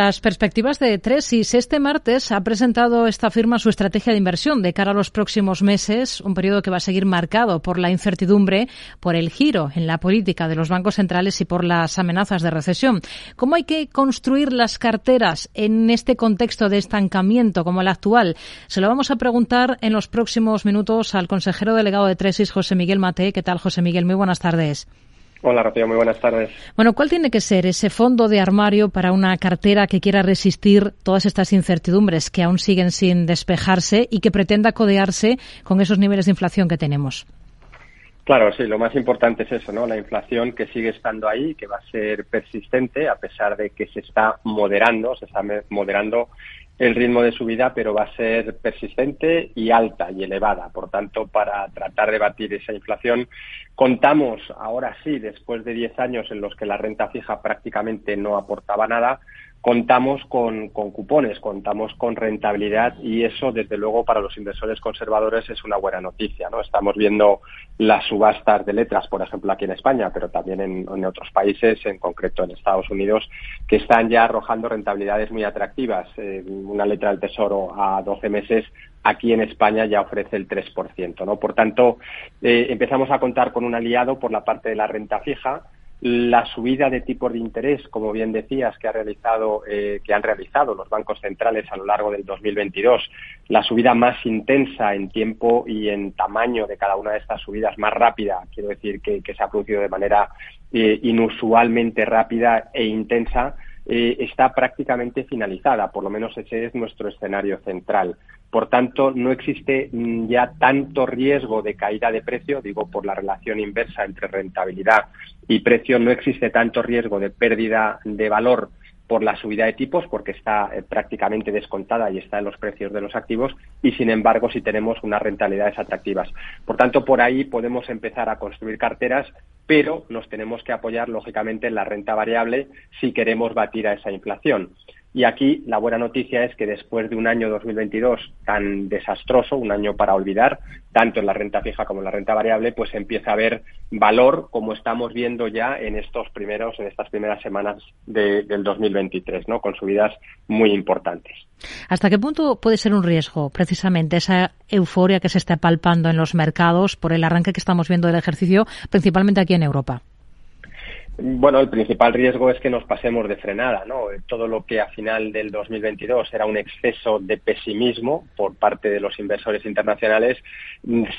Las perspectivas de Tresis. Este martes ha presentado esta firma su estrategia de inversión de cara a los próximos meses, un periodo que va a seguir marcado por la incertidumbre, por el giro en la política de los bancos centrales y por las amenazas de recesión. ¿Cómo hay que construir las carteras en este contexto de estancamiento como el actual? Se lo vamos a preguntar en los próximos minutos al consejero delegado de Tresis, José Miguel Mate. ¿Qué tal, José Miguel? Muy buenas tardes. Hola, Rocío, muy buenas tardes. Bueno, ¿cuál tiene que ser ese fondo de armario para una cartera que quiera resistir todas estas incertidumbres que aún siguen sin despejarse y que pretenda codearse con esos niveles de inflación que tenemos? Claro, sí, lo más importante es eso, ¿no? La inflación que sigue estando ahí, que va a ser persistente a pesar de que se está moderando, se está moderando el ritmo de subida, pero va a ser persistente y alta y elevada. Por tanto, para tratar de batir esa inflación, contamos ahora sí, después de 10 años en los que la renta fija prácticamente no aportaba nada, contamos con, cupones, contamos con rentabilidad y eso, desde luego, para los inversores conservadores es una buena noticia. ¿no? Estamos viendo las subastas de letras, por ejemplo, aquí en España, pero también en, otros países, en concreto en Estados Unidos, que están ya arrojando rentabilidades muy atractivas. Eh, una letra del Tesoro a 12 meses aquí en España ya ofrece el 3%. ¿no? Por tanto, eh, empezamos a contar con un aliado por la parte de la renta fija, la subida de tipos de interés, como bien decías, que, ha realizado, eh, que han realizado los bancos centrales a lo largo del 2022, la subida más intensa en tiempo y en tamaño de cada una de estas subidas, más rápida, quiero decir que, se ha producido de manera eh, inusualmente rápida e intensa, eh, está prácticamente finalizada, por lo menos ese es nuestro escenario central. Por tanto, no existe mm, ya tanto riesgo de caída de precio, digo por la relación inversa entre rentabilidad y precio, no existe tanto riesgo de pérdida de valor por la subida de tipos, porque está eh, prácticamente descontada y está en los precios de los activos, y sin embargo si tenemos unas rentabilidades atractivas. Por tanto, por ahí podemos empezar a construir carteras, pero nos tenemos que apoyar lógicamente en la renta variable si queremos batir a esa inflación. Y aquí la buena noticia es que después de un año 2022 tan desastroso, un año para olvidar, tanto en la renta fija como en la renta variable, pues empieza a haber valor, como estamos viendo ya en estos primeros, en estas primeras semanas del 2023, ¿no? Con subidas muy importantes. ¿Hasta qué punto puede ser un riesgo precisamente esa euforia que se está palpando en los mercados por el arranque que estamos viendo del ejercicio, principalmente aquí en Europa? Bueno, el principal riesgo es que nos pasemos de frenada, ¿no? Todo lo que a final del 2022 era un exceso de pesimismo por parte de los inversores internacionales,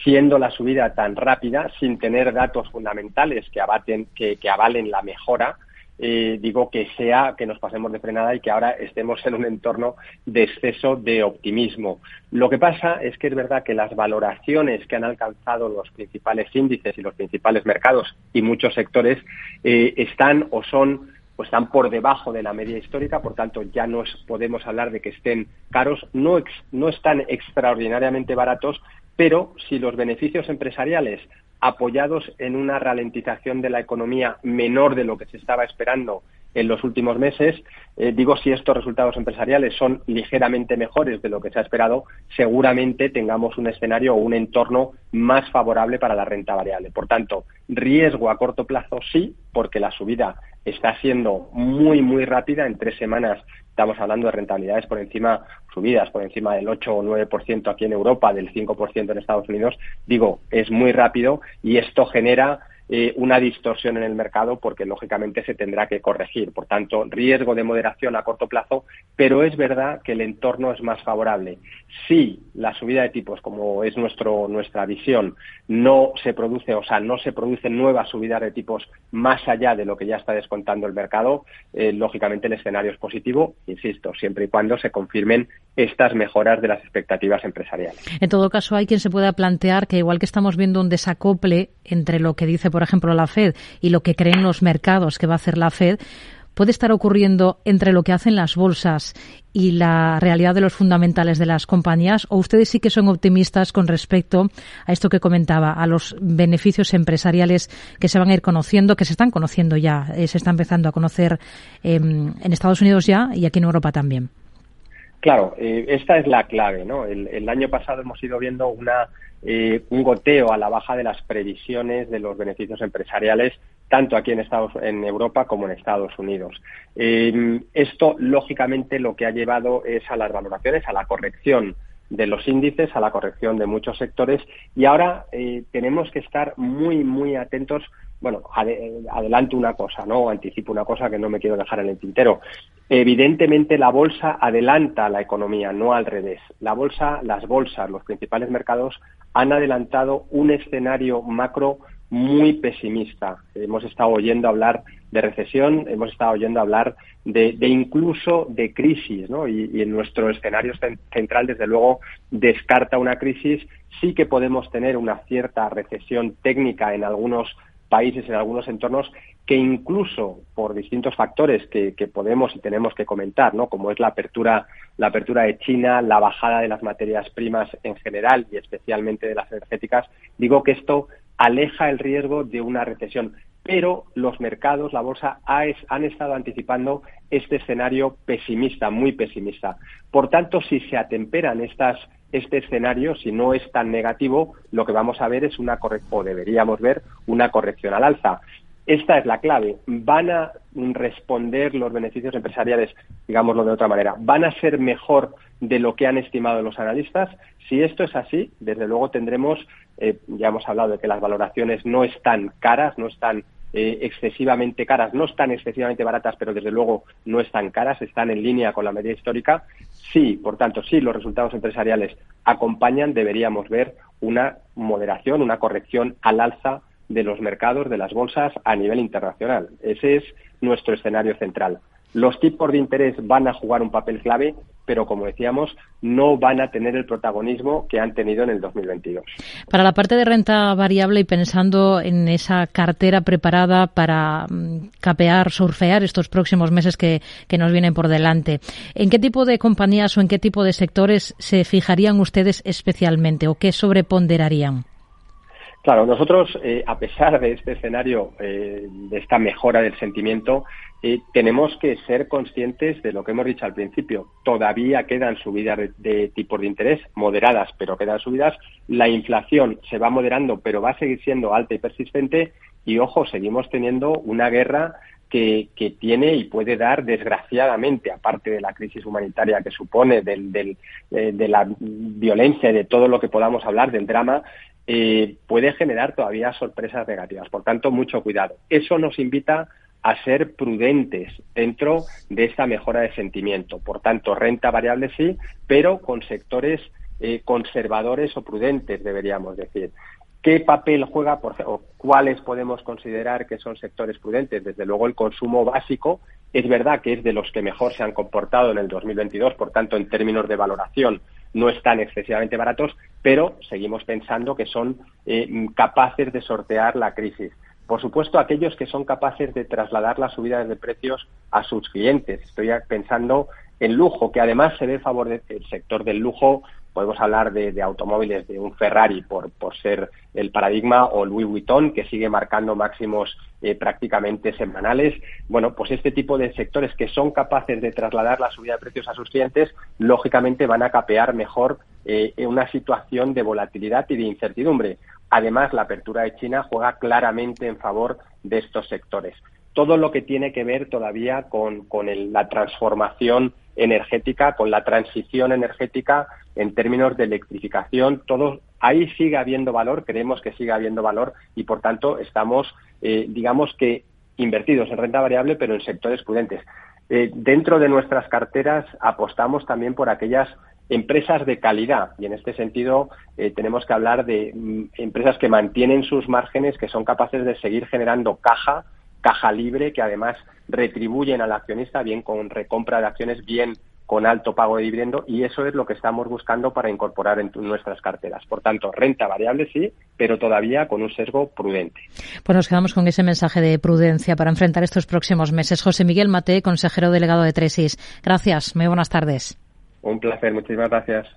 siendo la subida tan rápida, sin tener datos fundamentales que, abaten, que, que avalen la mejora, eh, digo que sea que nos pasemos de frenada y que ahora estemos en un entorno de exceso de optimismo. Lo que pasa es que es verdad que las valoraciones que han alcanzado los principales índices y los principales mercados y muchos sectores eh, están o son o están por debajo de la media histórica, por tanto ya no podemos hablar de que estén caros, no, no están extraordinariamente baratos, pero si los beneficios empresariales apoyados en una ralentización de la economía menor de lo que se estaba esperando en los últimos meses. Eh, digo, si estos resultados empresariales son ligeramente mejores de lo que se ha esperado, seguramente tengamos un escenario o un entorno más favorable para la renta variable. Por tanto, riesgo a corto plazo sí, porque la subida está siendo muy, muy rápida. En tres semanas estamos hablando de rentabilidades por encima, subidas por encima del 8 o 9% aquí en Europa, del 5% en Estados Unidos. Digo, es muy rápido y esto genera eh, una distorsión en el mercado porque lógicamente se tendrá que corregir. Por tanto, riesgo de moderación a corto plazo, pero es verdad que el entorno es más favorable. Si la subida de tipos, como es nuestro, nuestra visión, no se produce, o sea, no se producen nuevas subidas de tipos más allá de lo que ya está descontando el mercado, eh, lógicamente el escenario es positivo, insisto, siempre y cuando se confirmen estas mejoras de las expectativas empresariales. En todo caso, hay quien se pueda plantear que igual que estamos viendo un desacople entre lo que dice, por ejemplo, la Fed y lo que creen los mercados que va a hacer la Fed, puede estar ocurriendo entre lo que hacen las bolsas y la realidad de los fundamentales de las compañías? ¿O ustedes sí que son optimistas con respecto a esto que comentaba, a los beneficios empresariales que se van a ir conociendo, que se están conociendo ya, eh, se está empezando a conocer em, en Estados Unidos ya y aquí en Europa también? Claro, eh, esta es la clave, ¿no? El, año pasado hemos ido viendo una, eh, un goteo a la baja de las previsiones de los beneficios empresariales tanto aquí en Estados en Europa como en Estados Unidos. Eh, esto lógicamente lo que ha llevado es a las valoraciones, a la corrección de los índices, a la corrección de muchos sectores y ahora eh, tenemos que estar muy muy atentos. Bueno, adelanto una cosa, no anticipo una cosa que no me quiero dejar en el tintero. Evidentemente la bolsa adelanta la economía, no al revés. La bolsa, las bolsas, los principales mercados han adelantado un escenario macro muy pesimista. Hemos estado oyendo hablar de recesión, hemos estado oyendo hablar de, incluso de crisis, ¿no? Y, en nuestro escenario central, desde luego, descarta una crisis. Sí que podemos tener una cierta recesión técnica en algunos países, en algunos entornos, que incluso por distintos factores que, que, podemos y tenemos que comentar, ¿no? como es la apertura, la apertura de China, la bajada de las materias primas en general y especialmente de las energéticas, digo que esto aleja el riesgo de una recesión. Pero los mercados, la bolsa, han estado anticipando este escenario pesimista, muy pesimista. Por tanto, si se atemperan estas, este escenario, si no es tan negativo, lo que vamos a ver es una corrección, o deberíamos ver una corrección al alza. Esta es la clave. ¿Van a responder los beneficios empresariales, digámoslo de otra manera? ¿Van a ser mejor de lo que han estimado los analistas? Si esto es así, desde luego tendremos, eh, ya hemos hablado de que las valoraciones no están caras, no están eh, excesivamente caras, no están excesivamente baratas, pero desde luego no están caras, están en línea con la media histórica. Sí, por tanto, sí, los resultados empresariales acompañan, deberíamos ver una moderación, una corrección al alza de los mercados, de las bolsas a nivel internacional. Ese es nuestro escenario central. Los tipos de interés van a jugar un papel clave, pero como decíamos, no van a tener el protagonismo que han tenido en el 2022. Para la parte de renta variable y pensando en esa cartera preparada para mm, capear, surfear estos próximos meses que, que nos vienen por delante, ¿en qué tipo de compañías o en qué tipo de sectores se fijarían ustedes especialmente o qué sobreponderarían? Claro, nosotros, eh, a pesar de este escenario, eh, de esta mejora del sentimiento, eh, tenemos que ser conscientes de lo que hemos dicho al principio. Todavía quedan subidas de, tipos de interés, moderadas, pero quedan subidas. La inflación se va moderando, pero va a seguir siendo alta y persistente. Y ojo, seguimos teniendo una guerra que, tiene y puede dar, desgraciadamente, aparte de la crisis humanitaria que supone, del, de la violencia y de todo lo que podamos hablar, del drama, eh, puede generar todavía sorpresas negativas. Por tanto, mucho cuidado. Eso nos invita a ser prudentes dentro de esta mejora de sentimiento. Por tanto, renta variable sí, pero con sectores eh, conservadores o prudentes, deberíamos decir. ¿Qué papel juega por, o cuáles podemos considerar que son sectores prudentes? Desde luego el consumo básico es verdad que es de los que mejor se han comportado en el 2022, por tanto en términos de valoración no están excesivamente baratos, pero seguimos pensando que son eh, capaces de sortear la crisis. Por supuesto, aquellos que son capaces de trasladar las subidas de precios a sus clientes. Estoy pensando en lujo, que además se ve favorecido el sector del lujo podemos hablar de, automóviles de un Ferrari por, por, ser el paradigma o Louis Vuitton que sigue marcando máximos eh, prácticamente semanales. Bueno, pues este tipo de sectores que son capaces de trasladar la subida de precios a sus clientes, lógicamente van a capear mejor eh, una situación de volatilidad y de incertidumbre. Además, la apertura de China juega claramente en favor de estos sectores. Todo lo que tiene que ver todavía con, la transformación energética, con la transición energética en términos de electrificación, todo ahí sigue habiendo valor, creemos que sigue habiendo valor y por tanto estamos, eh, digamos que invertidos en renta variable, pero en sectores prudentes. Eh, dentro de nuestras carteras apostamos también por aquellas empresas de calidad y en este sentido eh, tenemos que hablar de mm, empresas que mantienen sus márgenes, que son capaces de seguir generando caja, caja libre, que además retribuyen al accionista bien con recompra de acciones, bien con alto pago de dividendo y eso es lo que estamos buscando para incorporar en nuestras carteras. Por tanto, renta variable sí, pero todavía con un sesgo prudente. Pues nos quedamos con ese mensaje de prudencia para enfrentar estos próximos meses. José Miguel Mate, consejero delegado de Tresis. Gracias, muy buenas tardes. Un placer, muchísimas gracias.